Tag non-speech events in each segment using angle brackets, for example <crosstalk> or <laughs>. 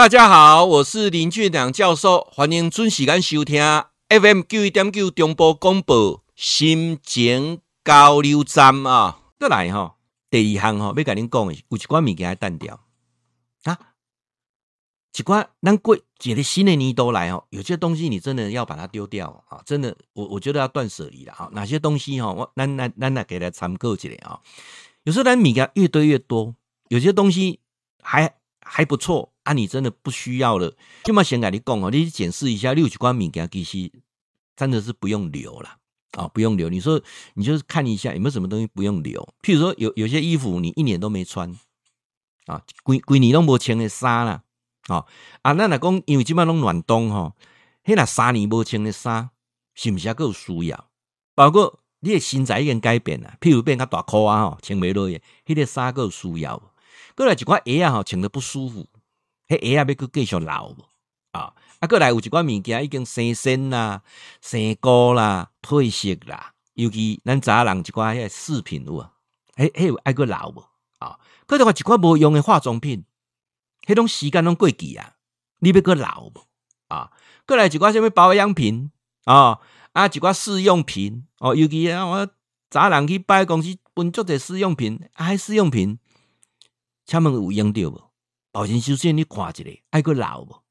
大家好，我是林俊良教授，欢迎准时间收听 FM 九一点九中波广播心情交流站啊。再来哈，第二项哈，要跟您讲的，有一寡物件要单掉啊。一寡咱过一个新的年都来哦，有些东西你真的要把它丢掉啊，真的，我我觉得要断舍离了啊。哪些东西哈，我咱咱咱来给它参考一下啊。有时候咱物件越堆越多，有些东西还还不错。啊，你真的不需要了，就嘛先跟你讲哦，你检视一下，六几关物件其实真的是不用留了啊，不用留。你说你就是看一下有没有什么东西不用留，譬如说有有些衣服你一年都没穿啊，规规年都没穿的衫啦，啊啊，那来讲，因为基本上都暖冬哈，迄那三年没穿的衫，是不是还够需要？包括你的身材已经改变了，譬如变较大裤啊，吼，穿袂落去，迄个衫够需要。过来一寡鞋啊，吼，穿得不舒服。迄鞋啊，要搁继续留啊！啊，过来有一寡物件已经生身啦、生菇啦、褪色啦，尤其咱查人一寡迄饰品有啊，迄迄有爱搁留无啊？搁着话一寡无用的化妆品，迄种时间拢过期啊，你要搁留无啊？过来一寡什么保养品啊？啊，一寡试用品哦，尤其啊，我查人去拜公司分足者试用品，啊，试用品，请问有用着无？保健修线你看一下，爱个老无？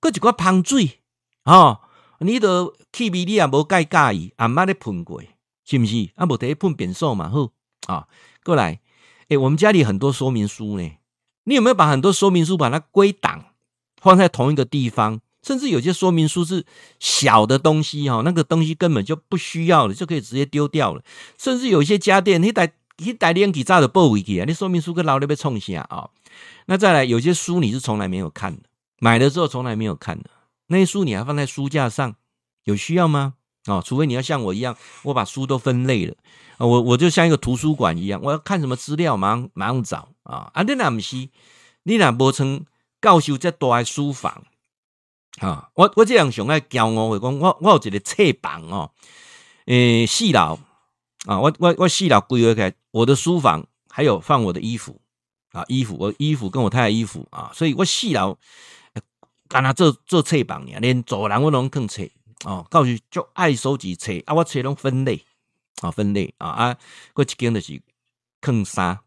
搁一寡香水，哦，你都气味你也无介介意，阿妈咧喷过，是毋是？啊，无得喷变数嘛，好啊。过来，诶、我们家里很多说明书呢，你有没有把很多说明书把它归档，放在同一个地方？甚至有些说明书是小的东西哈，那个东西根本就不需要了，就可以直接丢掉了。甚至有些家电，你带你带两支早就报回去啊，你说明书个老了要创啥啊？那再来，有些书你是从来没有看的，买的时候从来没有看的，那些书你还放在书架上，有需要吗？哦，除非你要像我一样，我把书都分类了，我我就像一个图书馆一样，我要看什么资料，马上马上找啊。啊，你那不是，你那不成教授在大书房啊？我我这样想爱骄傲的讲，我我有一个册房哦，诶，四楼啊，我我我四楼规划开，我的书房还有放我的衣服。啊，衣服，我衣服跟我太太衣服啊，所以我细佬干他做做册房呢，连走廊我都更册哦，告诉就爱收集册啊，我册拢分类啊，分类啊啊，过一间就是更纱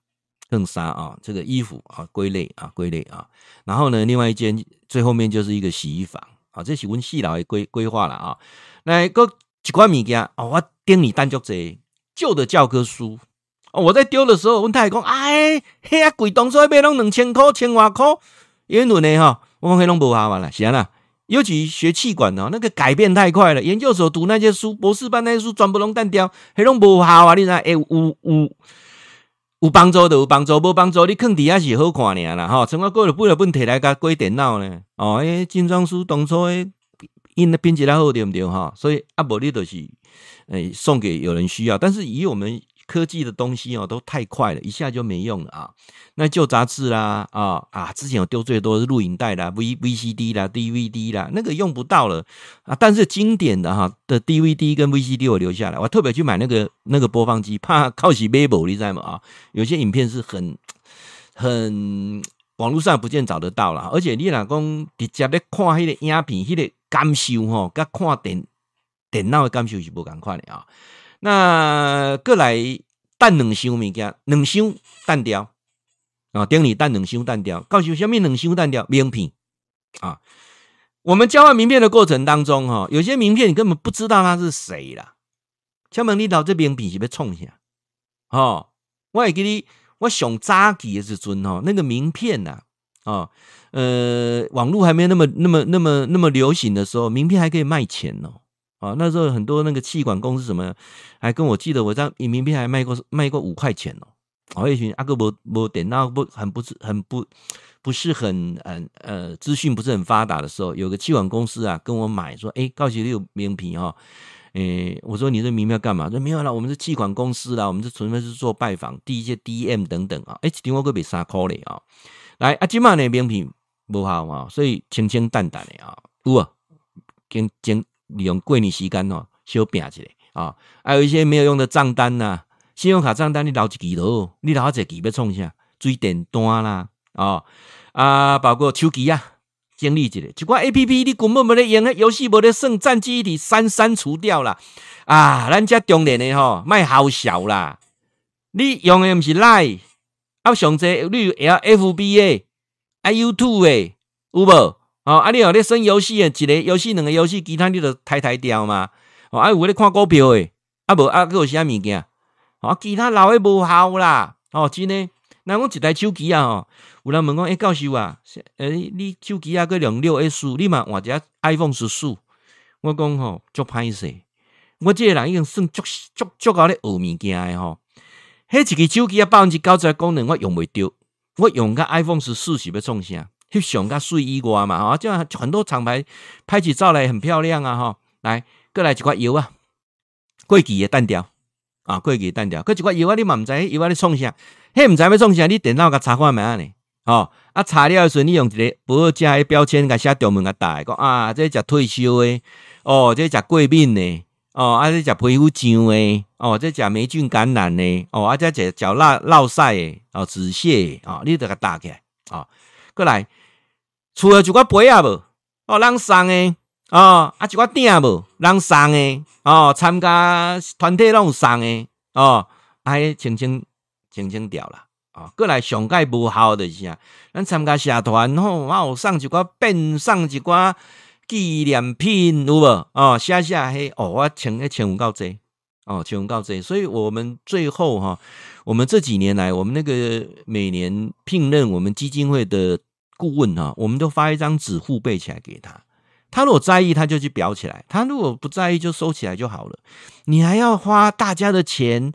更纱啊，这个衣服啊归类啊归类啊，然后呢，另外一间最后面就是一个洗衣房啊，这是阮细佬的规规划了啊，来个一寡物件哦，我顶你单足济旧的教科书哦。我在丢的时候，阮太太讲：“哎，嘿啊，贵东西买拢两千块，千外块，英文的哈。”我讲：“嘿，拢无效啊啦，是啊啦。尤其学气管哦，那个改变太快了。研究所读那些书，博士班那些书，全部拢单掉，嘿，拢无效啊！你知？哎，有有有帮助的，有帮助，无帮助，你坑底下是好看呢啦哈。从我过了不了问题来甲改电脑呢。哦，哎，精装书当初诶，因的品质还好对不对哈？所以啊，无你就是诶，送给有人需要，但是以我们。科技的东西哦，都太快了，一下就没用了啊！那旧杂志啦，啊啊，之前有丢最多是录影带啦、V VCD 啦、DVD 啦，那个用不到了啊。但是经典的哈的 DVD 跟 VCD 我留下来，我特别去买那个那个播放机，怕靠起 Bible 你知道吗？啊，有些影片是很很网络上不见找得到了，而且你老公直接咧看那个影片，那个感受哈，跟看电电脑的感受是不同款的啊。那过来等两箱物件，两箱单掉啊，顶你等两箱单掉。告诉下面两箱单掉名片啊。我们交换名片的过程当中，哈，有些名片你根本不知道他是谁啦。请问你到这名片是要创啥？哦，我会给你，我上早期的时阵吼，那个名片呐，啊，呃，网络还没那么、那么、那么、那么流行的时候，名片还可以卖钱哦。啊，那时候很多那个气管公司什么，还跟我记得我在名片还卖过卖过五块钱哦。哦，一群阿哥不不点那不很不是很不不是很嗯呃资讯不是很发达的时候，有个气管公司啊跟我买说，哎，高级的有名片哈，诶，我说你这名片干嘛？说没有啦，我们是气管公司啦，我们是纯粹是做拜访，第一些 DM 等等啊。哎，电话可比三块嘞啊。来啊，今嘛那名片无效嘛，所以清清淡淡的啊，有啊，跟经。利用过年时间哦，小拼一下啊，还有一些没有用的账单呐、啊，信用卡账单你留一支都，你留一支要创啥？水电单啦，啊啊，包括手机啊，整理一下，一寡 A P P 你根本没得用，游戏没得胜，占记忆体删删除掉了啊！咱家中年的吼，卖好笑啦！你用的毋是 Line，啊上济你也要 F B A，啊 YouTube 诶，有无？哦，啊你有咧耍游戏诶，一个游戏两个游戏，其他你都抬抬掉嘛？哦，啊有咧看股票诶，啊无啊，搁有啥物件？哦，其他老诶无效啦！哦，真诶，咱讲一台手机啊，吼。有人问讲，诶、教授啊，诶、欸，你手机啊，阁用六 S，你嘛换只 iPhone 十四？我讲吼，足歹势，我这个人已经算足足足够咧学物件诶吼。迄一个手机啊，百分之九十功能我用袂着，我用个 iPhone 十四是要创啥？翕相较水以外嘛，吼，这样很多厂牌拍起照来很漂亮啊，吼。来，阁来一块油啊，过期诶单调啊，过期单调，阁一块油啊，你嘛毋知迄药啊咧创啥？迄毋知要创啥？你电脑甲查看觅安尼。哦，啊，查了的时候你用一个不二价的标签，甲写中文甲大个，讲啊，这食退休诶，哦，这食过敏诶，哦，啊，这是皮肤痒诶，哦，这食霉菌感染诶，哦，啊，这是脚落落晒诶，哦，止泻诶，哦，你得甲打起来，哦，过来，除了一寡杯啊无，哦，人送诶，哦，啊，一寡鼎无，人送诶，哦，参加团体拢有送诶，哦，啊，清清清清掉了。哦，过来上盖无效的是啊，咱参加社团吼，啊有送一寡变，送一寡纪念品有无？哦，写写嘿，哦，我请一千五够济，哦，千五够济，所以我们最后哈，我们这几年来，我们那个每年聘任我们基金会的顾问哈，我们都发一张纸护背起来给他，他如果在意，他就去裱起来；他如果不在意，就收起来就好了。你还要花大家的钱。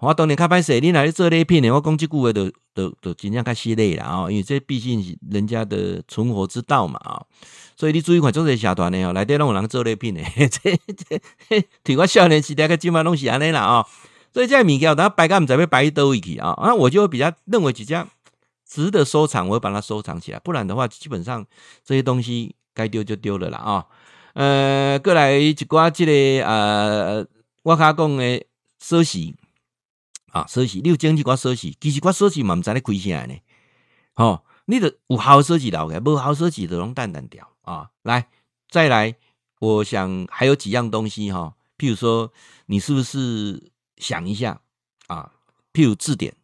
我当年开拍摄，你来做礼品呢？我讲即句话都都都尽量较犀利了啊！因为这毕竟是人家的存活之道嘛啊！所以你注意看，做这社团的哦，来底拢有人做礼品的，<laughs> 这这，对我少年时代个基本拢是安尼啦啊！所以这物件，等摆个唔知要摆倒位去啊！那我就比较认为，比较值得收藏，我会把它收藏起来。不然的话，基本上这些东西该丢就丢了啦啊！呃，过来一寡这个呃，我卡讲的首饰。啊，设计你有经济挂设计，其实挂设计嘛，毋知咧亏啥呢？吼，你的有好设计留个，无好设计就拢淡淡掉啊。来，再来，我想还有几样东西哈，譬如说，你是不是想一下啊？譬如字典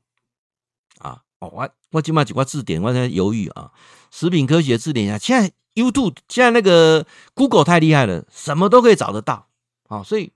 啊，哦，我我今嘛几挂字典，我在犹豫啊。食品科学字典啊，现在 YouTube 现在那个 Google 太厉害了，什么都可以找得到啊，所以。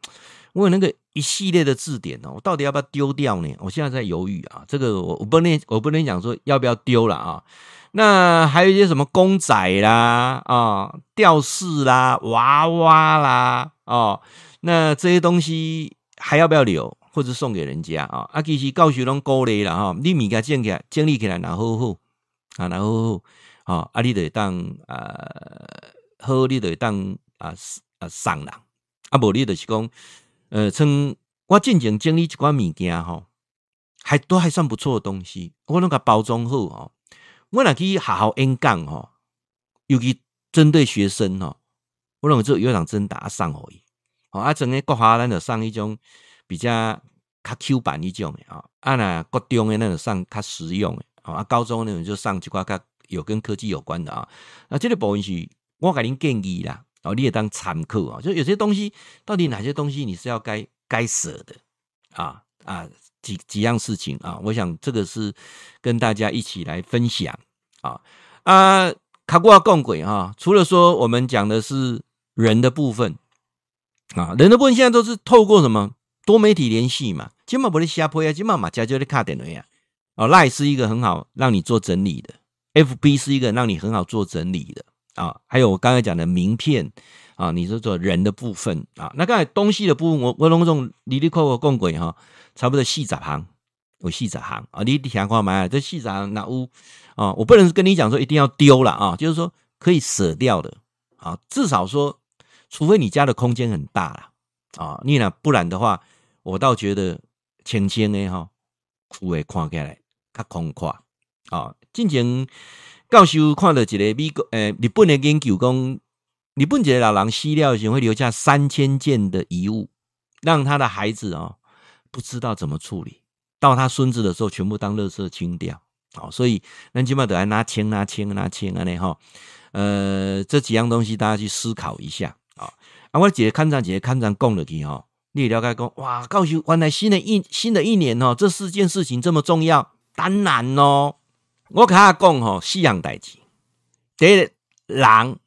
我有那个一系列的字典哦，我到底要不要丢掉呢？我现在在犹豫啊，这个我我不能我不能讲说要不要丢了啊。那还有一些什么公仔啦啊、吊饰啦、娃娃啦哦，那这些东西还要不要留，或者送给人家啊？啊，其实告诉拢鼓励了哈，你物件建起来、建立起来，然后好啊，然后好啊，啊，你得当呃好，你得当啊啊送人啊，无你就是讲。呃，从我进前整理一寡物件吼，还都还算不错的东西，我拢甲包装好哦。我若去学校演讲吼，尤其针对学生吼，我认为做有场真打送互伊。哦，啊，整个国华咱就送一种比较较 Q 版一种的啊，啊那国中的那种送较实用的，啊，高中那种就送一寡较有跟科技有关的啊。那这个部分是我给您建议啦。哦，你也当参考啊，就有些东西，到底哪些东西你是要该该舍的啊啊几几样事情啊？我想这个是跟大家一起来分享啊啊，卡过共轨哈，除了说我们讲的是人的部分啊，人的部分现在都是透过什么多媒体联系嘛，今嘛不是下坡呀，今嘛嘛家就在卡点了呀。哦赖是一个很好让你做整理的，FB 是一个让你很好做整理的。啊，还有我刚才讲的名片啊，你是做人的部分啊，那刚才东西的部分，我我拢种里里扣扣共轨哈，差不多四十行，有四十行啊，你想看买这四十行那屋啊，我不能跟你讲说一定要丢了啊，就是说可以舍掉的啊，至少说，除非你家的空间很大了啊，你呢不然的话，我倒觉得轻轻的哈，会看起来较空旷啊，进前。教授看到一个美国诶、呃、日本的研究讲，日本一个老人死了时会留下三千件的遗物，让他的孩子哦不知道怎么处理，到他孙子的时候全部当垃圾清掉。好，所以那起码得来拿清拿清拿清啊，那哈呃，这几样东西大家去思考一下啊。啊，我姐看长姐看长讲了去哈，你也了解讲哇，告诉原来新的一新的一年哦，这四件事情这么重要，当然哦，我跟他讲吼，四样代志，第一，人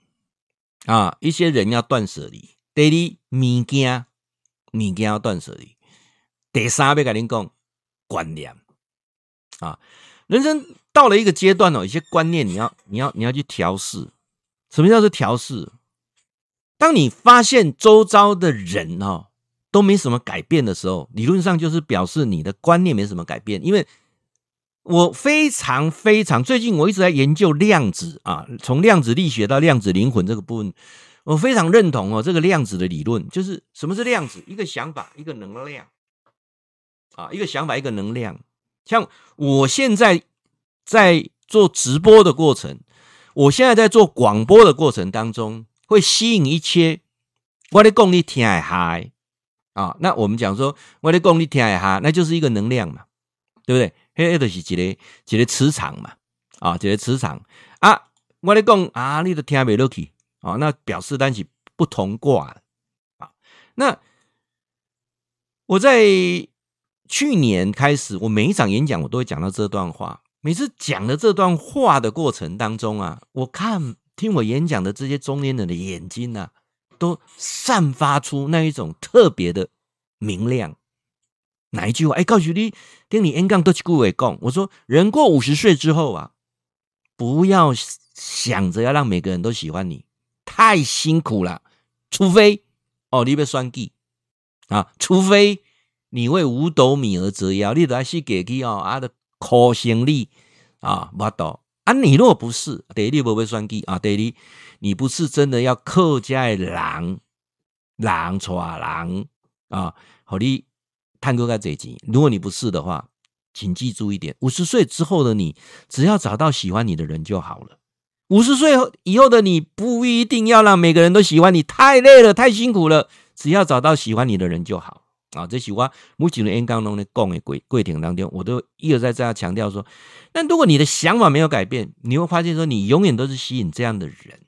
啊，一些人要断舍离；第二，物件物件要断舍离；第三，要跟您讲观念啊，人生到了一个阶段哦，一些观念你要你要你要去调试。什么叫做调试？当你发现周遭的人哦都没什么改变的时候，理论上就是表示你的观念没什么改变。因为我非常非常最近我一直在研究量子啊，从量子力学到量子灵魂这个部分，我非常认同哦这个量子的理论，就是什么是量子？一个想法，一个能量啊，一个想法，一个能量。像我现在在做直播的过程，我现在在做广播的过程当中。会吸引一切我的功力听海嗨啊！那我们讲说我的功力听海嗨，那就是一个能量嘛，对不对？黑的是一个一个磁场嘛，啊，一个磁场啊！我的功啊，你都听不落去啊，那表示单是不同卦啊。那我在去年开始，我每一场演讲我都会讲到这段话。每次讲的这段话的过程当中啊，我看。听我演讲的这些中年人的眼睛啊，都散发出那一种特别的明亮。哪一句话？哎，告诉你，听你 N 杠都去顾伟讲。我说，人过五十岁之后啊，不要想着要让每个人都喜欢你，太辛苦了。除非哦，你被算计啊，除非你为五斗米而折腰，你都还是给去哦，啊的苦心力啊，不懂。啊，你若不是，第一你不会算计啊，第二你不是真的要客家的人，人娶人啊，好你探哥该这一集。如果你不是的话，请记住一点：五十岁之后的你，只要找到喜欢你的人就好了。五十岁以后的你，不一定要让每个人都喜欢你，太累了，太辛苦了。只要找到喜欢你的人就好。啊，这是我目前的演讲中的讲的过过程当中，我都一而再再强调说，但如果你的想法没有改变，你会发现说，你永远都是吸引这样的人，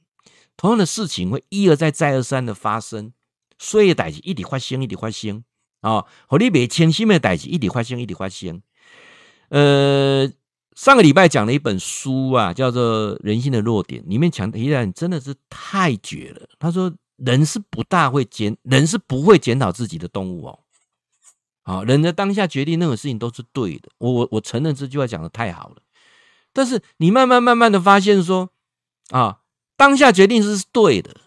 同样的事情会一而再再而三的发生，所以代志一直发生，一直发生啊，和你没清醒的代志一直发生，一直发生。呃，上个礼拜讲了一本书啊，叫做《人性的弱点》，里面讲的依然真的是太绝了。他说，人是不大会检，人是不会检讨自己的动物哦。好，人的当下决定任何事情都是对的。我我我承认这句话讲的太好了，但是你慢慢慢慢的发现说，啊，当下决定是对的。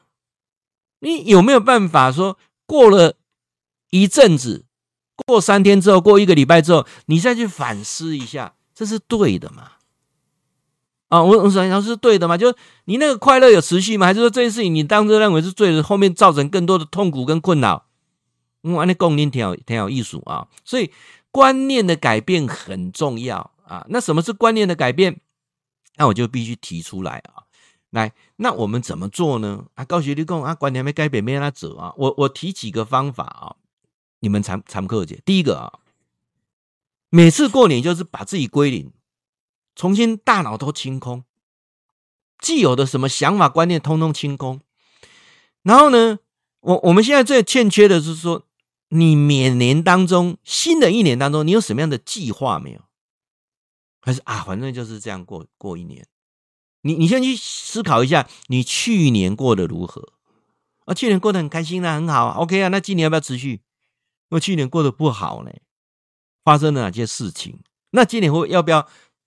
你有没有办法说，过了一阵子，过三天之后，过一个礼拜之后，你再去反思一下，这是对的吗？啊，我我想想是对的吗？就是你那个快乐有持续吗？还是说这件事情你当时认为是对的，后面造成更多的痛苦跟困扰？我安尼讲，您挺有挺有意思啊，所以观念的改变很重要啊。那什么是观念的改变？那我就必须提出来啊。来，那我们怎么做呢？啊，高学历讲啊，观念没改变，没让他走啊。我我提几个方法啊，你们参参考解。第一个啊，每次过年就是把自己归零，重新大脑都清空，既有的什么想法观念通通清空。然后呢，我我们现在最欠缺的是说。你每年当中，新的一年当中，你有什么样的计划没有？还是啊，反正就是这样过过一年。你你先去思考一下，你去年过得如何？啊，去年过得很开心啊，很好，OK 啊。那今年要不要持续？因为去年过得不好呢，发生了哪些事情？那今年会要不要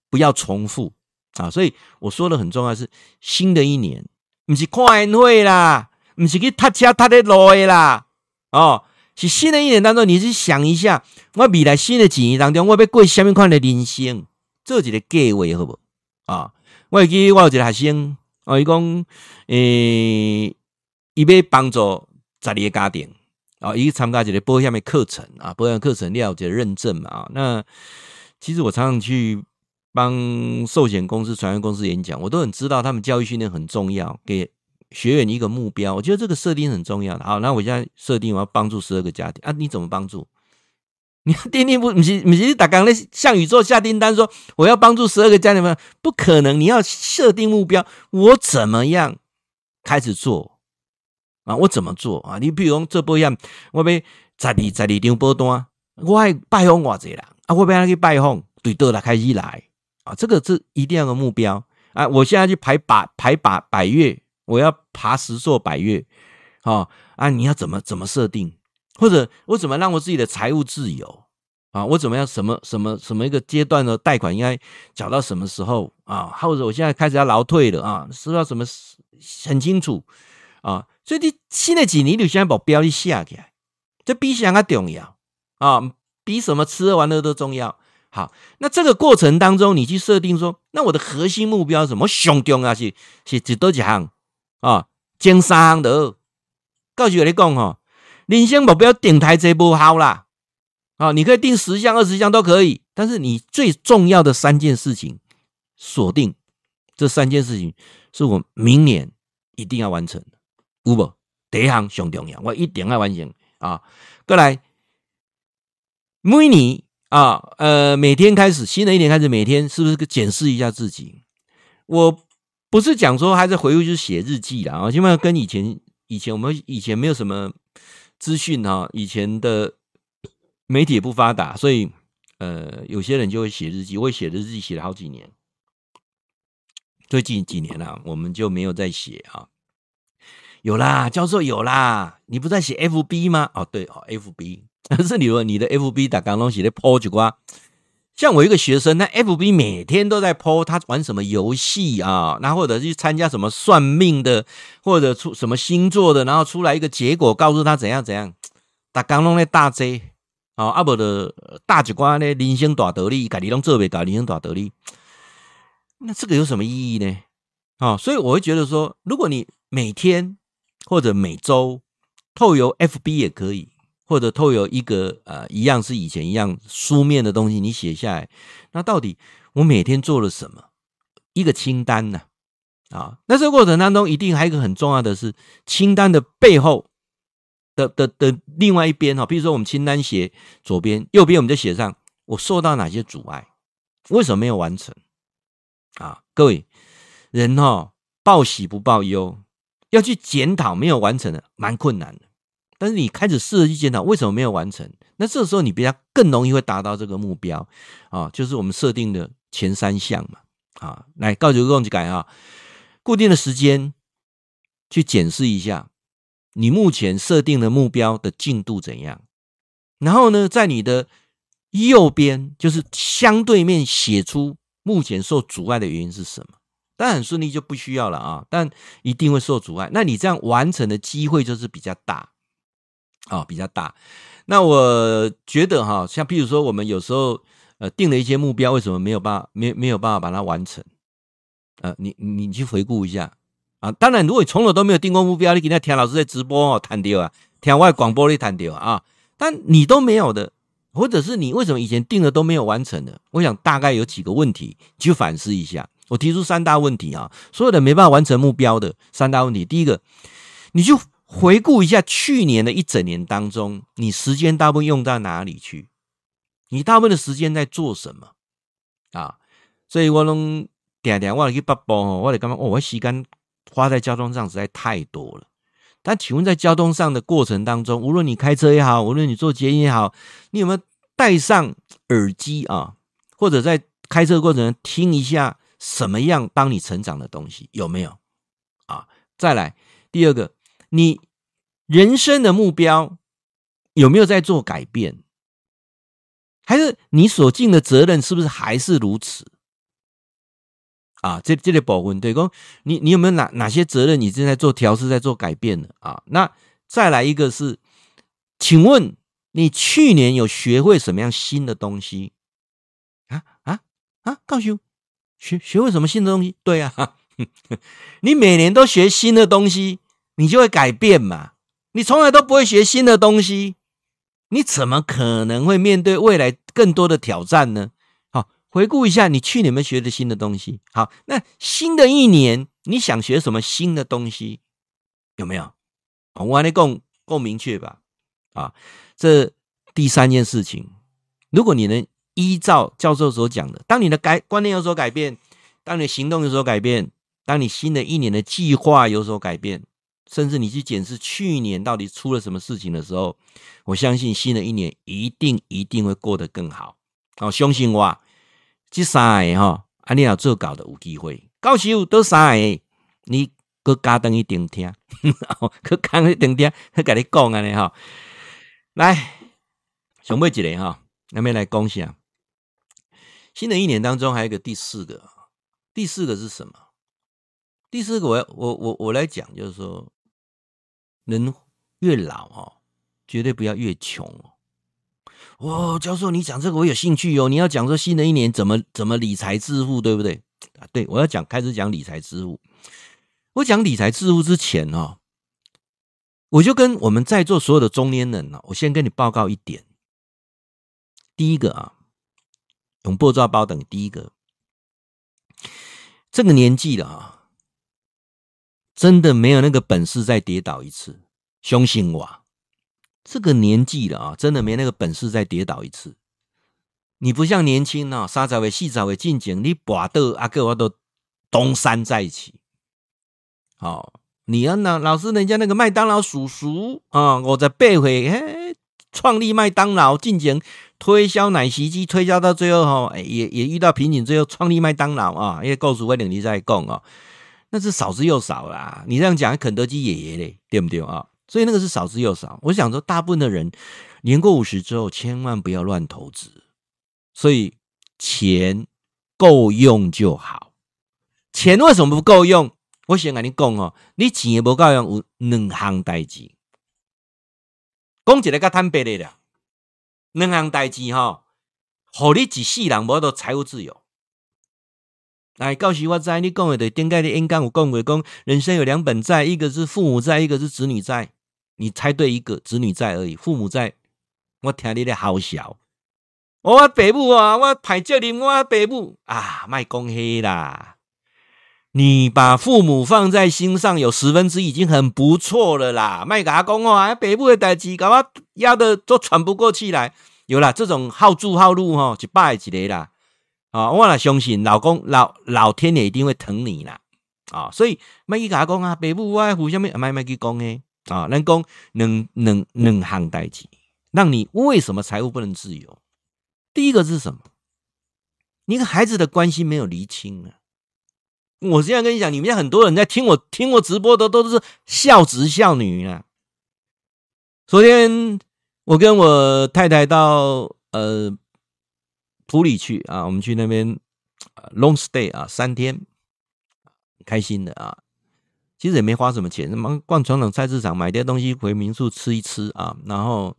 不要重复啊？所以我说的很重要是，新的一年不是看宴会啦，不是去踏车踏的路的啦，哦。是新的一年当中，你去想一下，我未来新的几年当中，我要过什么样的人生？做一个计划好不？啊，我记得我有一个学生，哦，伊讲，诶、伊要帮助十二个家庭，啊，伊参加一个保险的课程啊，保险课程你要有这个认证嘛，啊，那其实我常常去帮寿险公司、船员公司演讲，我都很知道他们教育训练很重要，给。学员一个目标，我觉得这个设定很重要的。好，那我现在设定我要帮助十二个家庭啊，你怎么帮助？<laughs> 你要订定不，不是不是打刚那向宇宙下订单说我要帮助十二个家庭吗，不可能。你要设定目标，我怎么样开始做啊？我怎么做啊？你比如说这波一样，我要十二十二张保单，我爱拜访偌济人啊，我要去拜访，对倒来开始来啊，这个是一定要有目标啊。我现在去排把排把百月，我要爬十座百月，啊啊，你要怎么怎么设定？或者我怎么让我自己的财务自由啊？我怎么样什么什么什么一个阶段的贷款应该缴到什么时候啊？或者我现在开始要劳退了啊？是要什么很清楚啊？所以你新的几年你就先把标一下起来，这比想象重要啊，比什么吃喝玩乐都重要。好，那这个过程当中，你去设定说，那我的核心目标什么？上重要是是几多几项啊？前三项的，告诉我你讲哈。人生目标定太多不好啦，啊，你可以定十项、二十项都可以，但是你最重要的三件事情锁定，这三件事情是我明年一定要完成，有无？第一项上重要，我一定要完成啊！过来，每年啊，呃，每天开始，新的一年开始，每天是不是检视一下自己？我不是讲说还在回顾，就是写日记啦啊，基本上跟以前以前我们以前没有什么。资讯哈，以前的媒体也不发达，所以呃，有些人就会写日记。我写的日记写了好几年，最近几年了，我们就没有再写啊。有啦，教授有啦，你不在写 FB 吗？哦，对哦，FB，但 <laughs> 是你说你的 FB 打刚东西的 po 几瓜。像我一个学生，那 FB 每天都在 po 他玩什么游戏啊，那或者去参加什么算命的，或者出什么星座的，然后出来一个结果，告诉他怎样怎样。打刚弄那大 J 啊，阿伯的大局观呢，人生大道理，家己拢做袂到，人生大道理。那这个有什么意义呢？啊，所以我会觉得说，如果你每天或者每周透由 FB 也可以。或者透由一个呃，一样是以前一样书面的东西，你写下来，那到底我每天做了什么？一个清单呢？啊，那这个过程当中，一定还有一个很重要的是清单的背后的的的，的另外一边哈，比如说我们清单写左边，右边我们就写上我受到哪些阻碍，为什么没有完成？啊，各位人哈，报喜不报忧，要去检讨没有完成的，蛮困难的。但是你开始试着去检讨为什么没有完成，那这时候你比较更容易会达到这个目标啊，就是我们设定的前三项嘛啊，来告诉各位改啊，固定的时间去检视一下你目前设定的目标的进度怎样，然后呢，在你的右边就是相对面写出目前受阻碍的原因是什么，当然很顺利就不需要了啊，但一定会受阻碍，那你这样完成的机会就是比较大。啊、比较大。那我觉得哈，像譬如说，我们有时候呃定了一些目标，为什么没有办法没没有办法把它完成？呃，你你去回顾一下啊。当然，如果你从来都没有定过目标，你今天听老师在直播哦，谈掉啊，听外广播里谈掉啊。但你都没有的，或者是你为什么以前定了都没有完成的？我想大概有几个问题，去反思一下。我提出三大问题啊，所有的没办法完成目标的三大问题。第一个，你就。回顾一下去年的一整年当中，你时间大部分用到哪里去？你大部分的时间在做什么啊？所以我拢点点我去北部吼，我得干嘛？我时间花在交通上实在太多了。但请问，在交通上的过程当中，无论你开车也好，无论你坐捷运也好，你有没有戴上耳机啊？或者在开车过程听一下什么样帮你成长的东西？有没有啊？再来第二个。你人生的目标有没有在做改变？还是你所尽的责任是不是还是如此？啊，这这类部分对公，你你有没有哪哪些责任你正在做调试，在做改变呢？啊，那再来一个是，请问你去年有学会什么样新的东西？啊啊啊！告诉，学学会什么新的东西？对啊，<laughs> 你每年都学新的东西。你就会改变嘛？你从来都不会学新的东西，你怎么可能会面对未来更多的挑战呢？好，回顾一下你去年有没有学的新的东西。好，那新的一年你想学什么新的东西？有没有？我跟你讲够够明确吧？啊，这第三件事情如果你能依照教授所讲的，当你的改观念有所改变，当你的行动有所改变，当你新的一年的计划有所改变，甚至你去检视去年到底出了什么事情的时候，我相信新的一年一定一定会过得更好。好，相信我，这三个哈，啊，你要做搞的有机会。教授都三个，你搁加等一点听，搁加一点听，他跟你讲啊，你哈，来，上尾一个哈，那边来讲一下。新的一年当中还有一个第四个，第四个是什么？第四个我我我我来讲，就是说，人越老哦，绝对不要越穷哦。哦，教授，你讲这个我有兴趣哦。你要讲说新的一年怎么怎么理财致富，对不对？啊，对，我要讲开始讲理财致富。我讲理财致富之前哦，我就跟我们在座所有的中年人呢，我先跟你报告一点。第一个啊。用布抓包等第一个，这个年纪了啊，真的没有那个本事再跌倒一次。相信我，这个年纪了啊，真的没那个本事再跌倒一次。你不像年轻啊，三十岁、四十岁进前，你跋倒阿哥我都东山再起。好，你要那老师人家那个麦当劳叔叔啊，我在背回嘿，创立麦当劳进前。推销奶昔机，推销到最后哈，也也遇到瓶颈，最后创立麦当劳啊，因为故事会领你在讲哦，那是少之又少啦。你这样讲，肯德基爷爷嘞，对不对啊？所以那个是少之又少。我想说，大部分的人年过五十之后，千万不要乱投资。所以钱够用就好。钱为什么不够用？我先跟你讲哦，你钱也不够用，有两行代志。讲一个较坦白的了。两项代志哈，互你一世人无到财务自由。来，告诉我知你讲的对，顶盖的演讲有讲过，讲人生有两本债，一个是父母债，一个是子女债。你猜对一个，子女债而已，父母债。我听你的好笑。我爸母啊，我排责任，我爸母啊，卖讲黑啦。你把父母放在心上有十分之已经很不错了啦，卖给阿公哦，北部的代志搞我压的都喘不过气来。有啦，这种好住好路哈，一百一个啦。啊，我来相信老公老老天爷一定会疼你啦。啊，所以卖去给他讲啊，北部我互相卖卖卖去讲诶。啊，能讲两两两行代志，让你为什么财务不能自由？第一个是什么？你跟孩子的关系没有厘清啊。我现在跟你讲，你们家很多人在听我听我直播的都是孝子孝女啊。昨天我跟我太太到呃普里去啊，我们去那边 long stay 啊三天，开心的啊。其实也没花什么钱，什么逛传统菜市场买点东西回民宿吃一吃啊。然后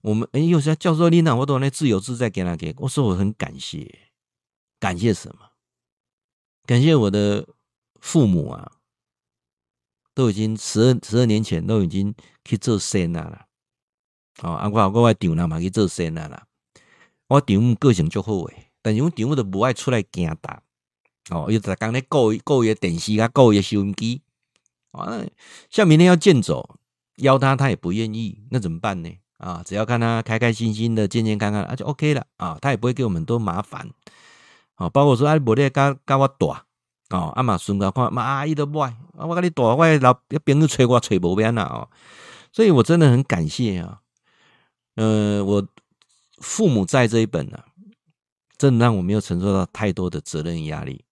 我们哎，有些教授你那我都那自由自在给他给，我说我很感谢，感谢什么？感谢我的父母啊，都已经十二十二年前都已经去做生了。哦，啊，我我外丈人嘛去做生了。我丈母个性就好诶，但是我丈母都不爱出来行大。哦，又在刚才顾顾一电视啊，顾一收音机。啊，像明天要健走，邀他他也不愿意，那怎么办呢？啊，只要看他开开心心的、健健康康，啊就 OK 了啊，他也不会给我们多麻烦。哦，包括说啊，无咧甲甲我大哦，啊嘛顺个看嘛阿姨都不爱，我甲你大，我老一朋友催我催无边啦哦，所以我真的很感谢啊，呃，我父母在这一本呢、啊，真的让我没有承受到太多的责任压力。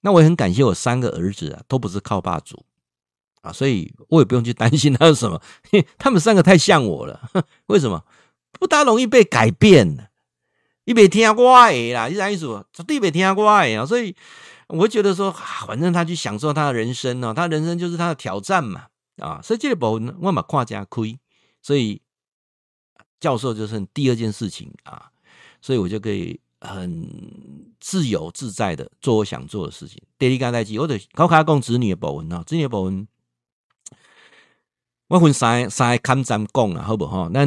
那我也很感谢我三个儿子啊，都不是靠爸族啊，所以我也不用去担心他是什么，<laughs> 他们三个太像我了，<laughs> 为什么？不大容易被改变。你别听我的啦，你啥意思？绝对别听我的啊！所以我觉得说，反正他去享受他的人生呢，他人生就是他的挑战嘛，啊！所以这个部分我嘛看家亏，所以教授就是第二件事情啊，所以我就可以很自由自在的做我想做的事情。第二个代志，我得考考讲子女的部分啊，子女的部分，我分三三个坎站讲啊，好不好？咱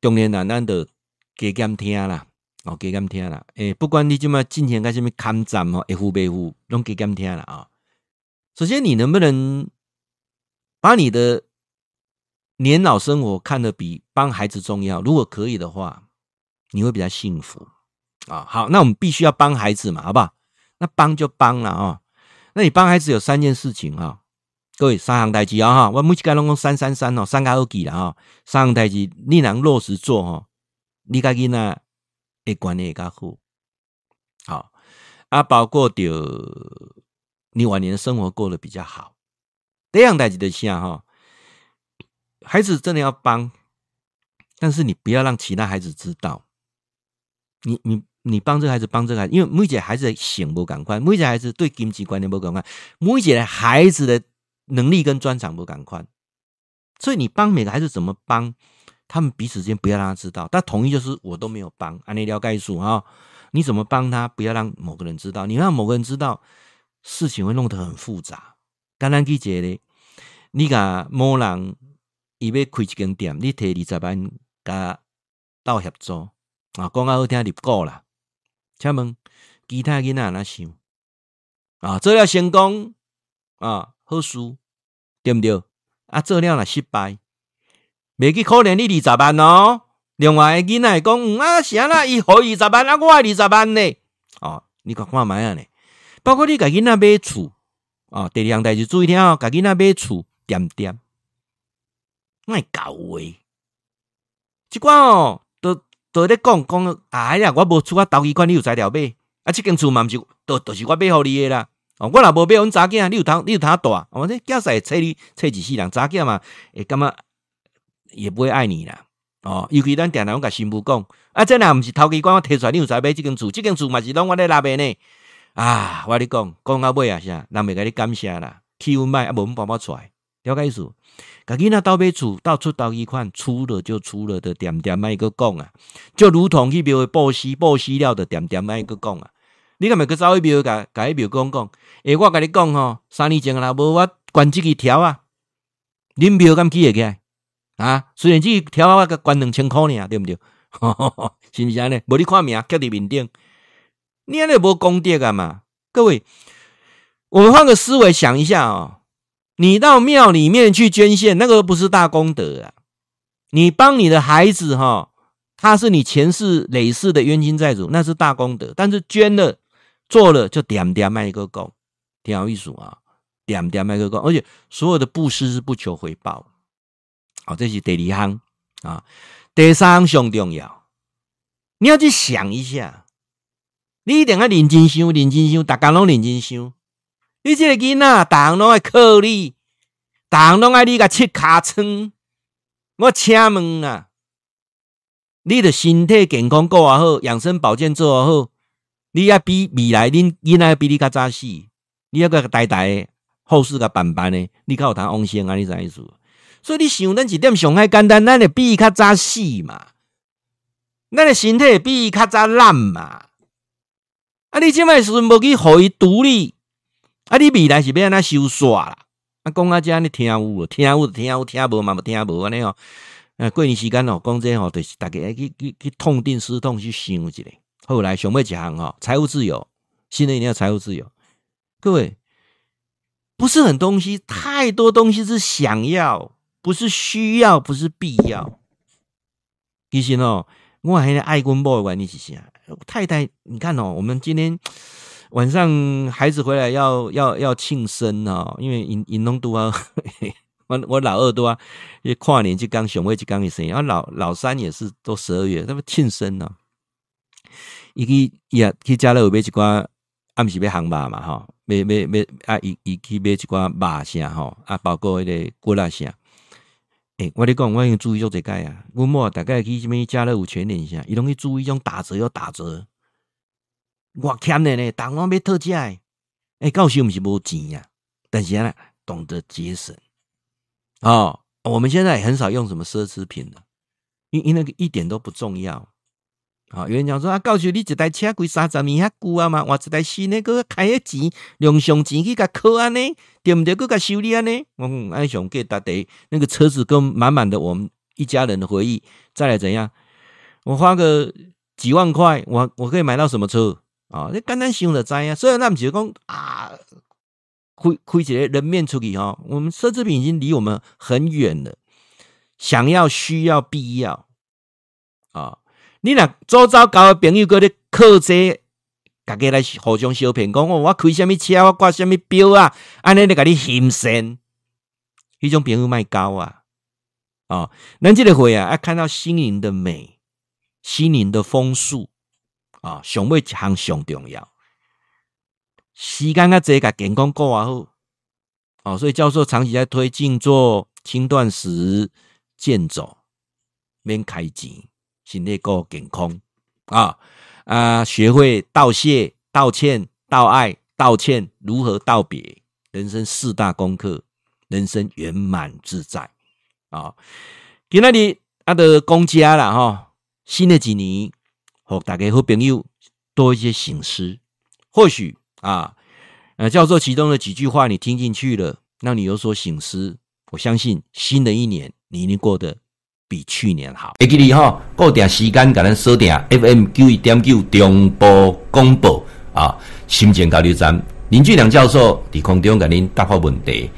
中年人咱的。加减听啦，哦，加减听啦，诶，不管你怎么进行干什么抗战哦，一户别户拢加减听啦啊。首先，你能不能把你的年老生活看得比帮孩子重要？如果可以的话，你会比较幸福啊。好，那我们必须要帮孩子嘛，好不好？那帮就帮了啊。那你帮孩子有三件事情哈，各位三行代志啊哈，我每次跟拢讲三三三哦，三加二几了哈，三行代志你能落实做哈，你家囡仔会管理会较好，好啊，包括着你晚年生活过得比较好，这样代志的下哈，孩子真的要帮，但是你不要让其他孩子知道，你你。你帮这个孩子，帮这个孩子，因为每一个孩子的性不同款，每一个孩子对经济观念不同款，每一个孩子的能力跟专长不同款，所以你帮每个孩子怎么帮，他们彼此之间不要让他知道，但统一就是我都没有帮，按你了解数哈，你怎么帮他，不要让某个人知道，你让某个人知道，事情会弄得很复杂。简单记一个，你甲某人伊要开一间店，你提二十万甲到合作啊，讲较好听入股啦。请问其他囡仔哪想啊？做了成功啊，好事对不对？啊，做了若失败，未去可怜你二十万哦。另外个囡仔讲，啊，啥啦？伊好二十万，啊，我二十万呢？哦，你看看买啊呢？包括你家囡仔买厝啊，第二项代志注意听哦，家囡仔买厝点点，卖搞话，即款哦。都都咧讲讲，哎呀，我无厝啊，投机款，你有才调买啊？即间厝嘛，毋是，都都是我买互你诶啦。哦，我若无买，阮查囝，你有通，你有通大？我这囝婿催你催一世人，查囝嘛，会感觉也不会爱你啦。哦，尤其咱定定拢甲新妇讲，啊，这若毋是投机款，我摕出来，你有才买这间厝，这间厝嘛是拢我咧纳的呢。啊，我咧讲，讲到尾啊，啥，人袂甲你感谢啦，气阮歹，啊，无阮爸爸出来，了解意思？家己那倒买厝，到处倒一款，出了就出了的点点卖个讲啊，就如同去庙会报喜报喜了的点点卖个讲啊。你敢咪去走去庙甲甲迄庙讲讲？诶，我甲你讲吼，三年前啦，无我关这个条啊，恁庙敢记会起来啊？虽然这个条啊，我甲关两千块尔，对不对？<laughs> 是不是安尼？无你看名刻伫面顶，你安尼无功德啊嘛？各位，我们换个思维想一下哦。你到庙里面去捐献，那个不是大功德啊！你帮你的孩子哈，他是你前世累世的冤亲债主，那是大功德。但是捐了、做了，就点点卖一个够，挺有意思啊！点点卖一个够，而且所有的布施是不求回报。好，这是第二项啊。第三项重要，你要去想一下，你一定要认真想，认真想，大家拢认真想。你这个囡仔，大人拢爱靠你，大人拢爱你个切尻川。我请问啊，你的身体健康够啊好，养生保健做啊好，你要比未来恁囡仔比你较早死，你要个呆呆后事个办办的，你较有通往生啊？你知意思？所以你想，咱一点上海简单，咱就比伊较早死嘛，咱的身体比伊较早烂嘛。啊，你这摆是无去互伊独立？啊！你未来是要安怎收煞啦？啊，讲啊，这你听有无，听有，听有，听无嘛，无听无安尼哦。啊，过年时间哦，讲这吼，就是大家去去去痛定思痛去想一下。后来想要一项哦，财务自由，新的一定要财务自由。各位，不是很东西，太多东西是想要，不是需要，不是必要。其实哦，我还爱公某的原因是啥？太太，你看哦，我们今天。晚上孩子回来要要要庆生哦，因为因因拢拄啊，<laughs> 我我老二拄啊，因跨年就刚上尾就刚一生，然后老老三也是都十二月，他们庆生呢，伊去伊也去家乐买一寡暗时要烘肉嘛吼，买买买啊，伊伊去买一寡肉啥吼，啊，包括迄个骨啦啥，诶，我咧讲，我已经注意足一届啊，阮某大概去什物家乐福全联啥，伊拢去注意种打折要打折。我欠的呢，当我要特价，哎，到时毋是无钱呀，但是呢，懂得节省。哦，我们现在很少用什么奢侈品了，因因那个一点都不重要。啊、哦，有人讲说啊，到时你一台车贵三十年遐久啊嘛，我一台新的，搁开个钱，用上钱去甲扣安呢，对不对？搁甲修理安呢，嗯，安上给大家那个车子跟满满的我们一家人的回忆，再来怎样？我花个几万块，我我可以买到什么车？啊、哦，你简单想就知啊。所以那不是讲啊，开开一个人面出去哈。我们奢侈品已经离我们很远了。想要、需要、必要啊、你若周遭交的朋友搁咧靠这，大家来互相相骗，讲哦我开什么车，我挂什么表啊，安尼咧甲你嫌身，迄种朋友卖交啊！哦，咱这个会啊，要看到心灵的美，心灵的丰富啊，上尾一项上重要，时间较济，甲健康过啊好。哦，所以教授长期在推静坐、轻断食、健走，免开钱。心内够健康啊啊！学会道谢、道歉、道爱、道歉，如何道别？人生四大功课，人生圆满自在啊！今仔日啊，的公家了哈，新的几年，和大家好朋友多一些省思。或许啊，呃，教授其中的几句话你听进去了，让你有所省思。我相信新的一年，你一定过得。比去年好。会记得哈，固定时间给咱锁定 FM 九一点九中波广播啊，深圳交流站林俊良教授伫空中给您答复问题。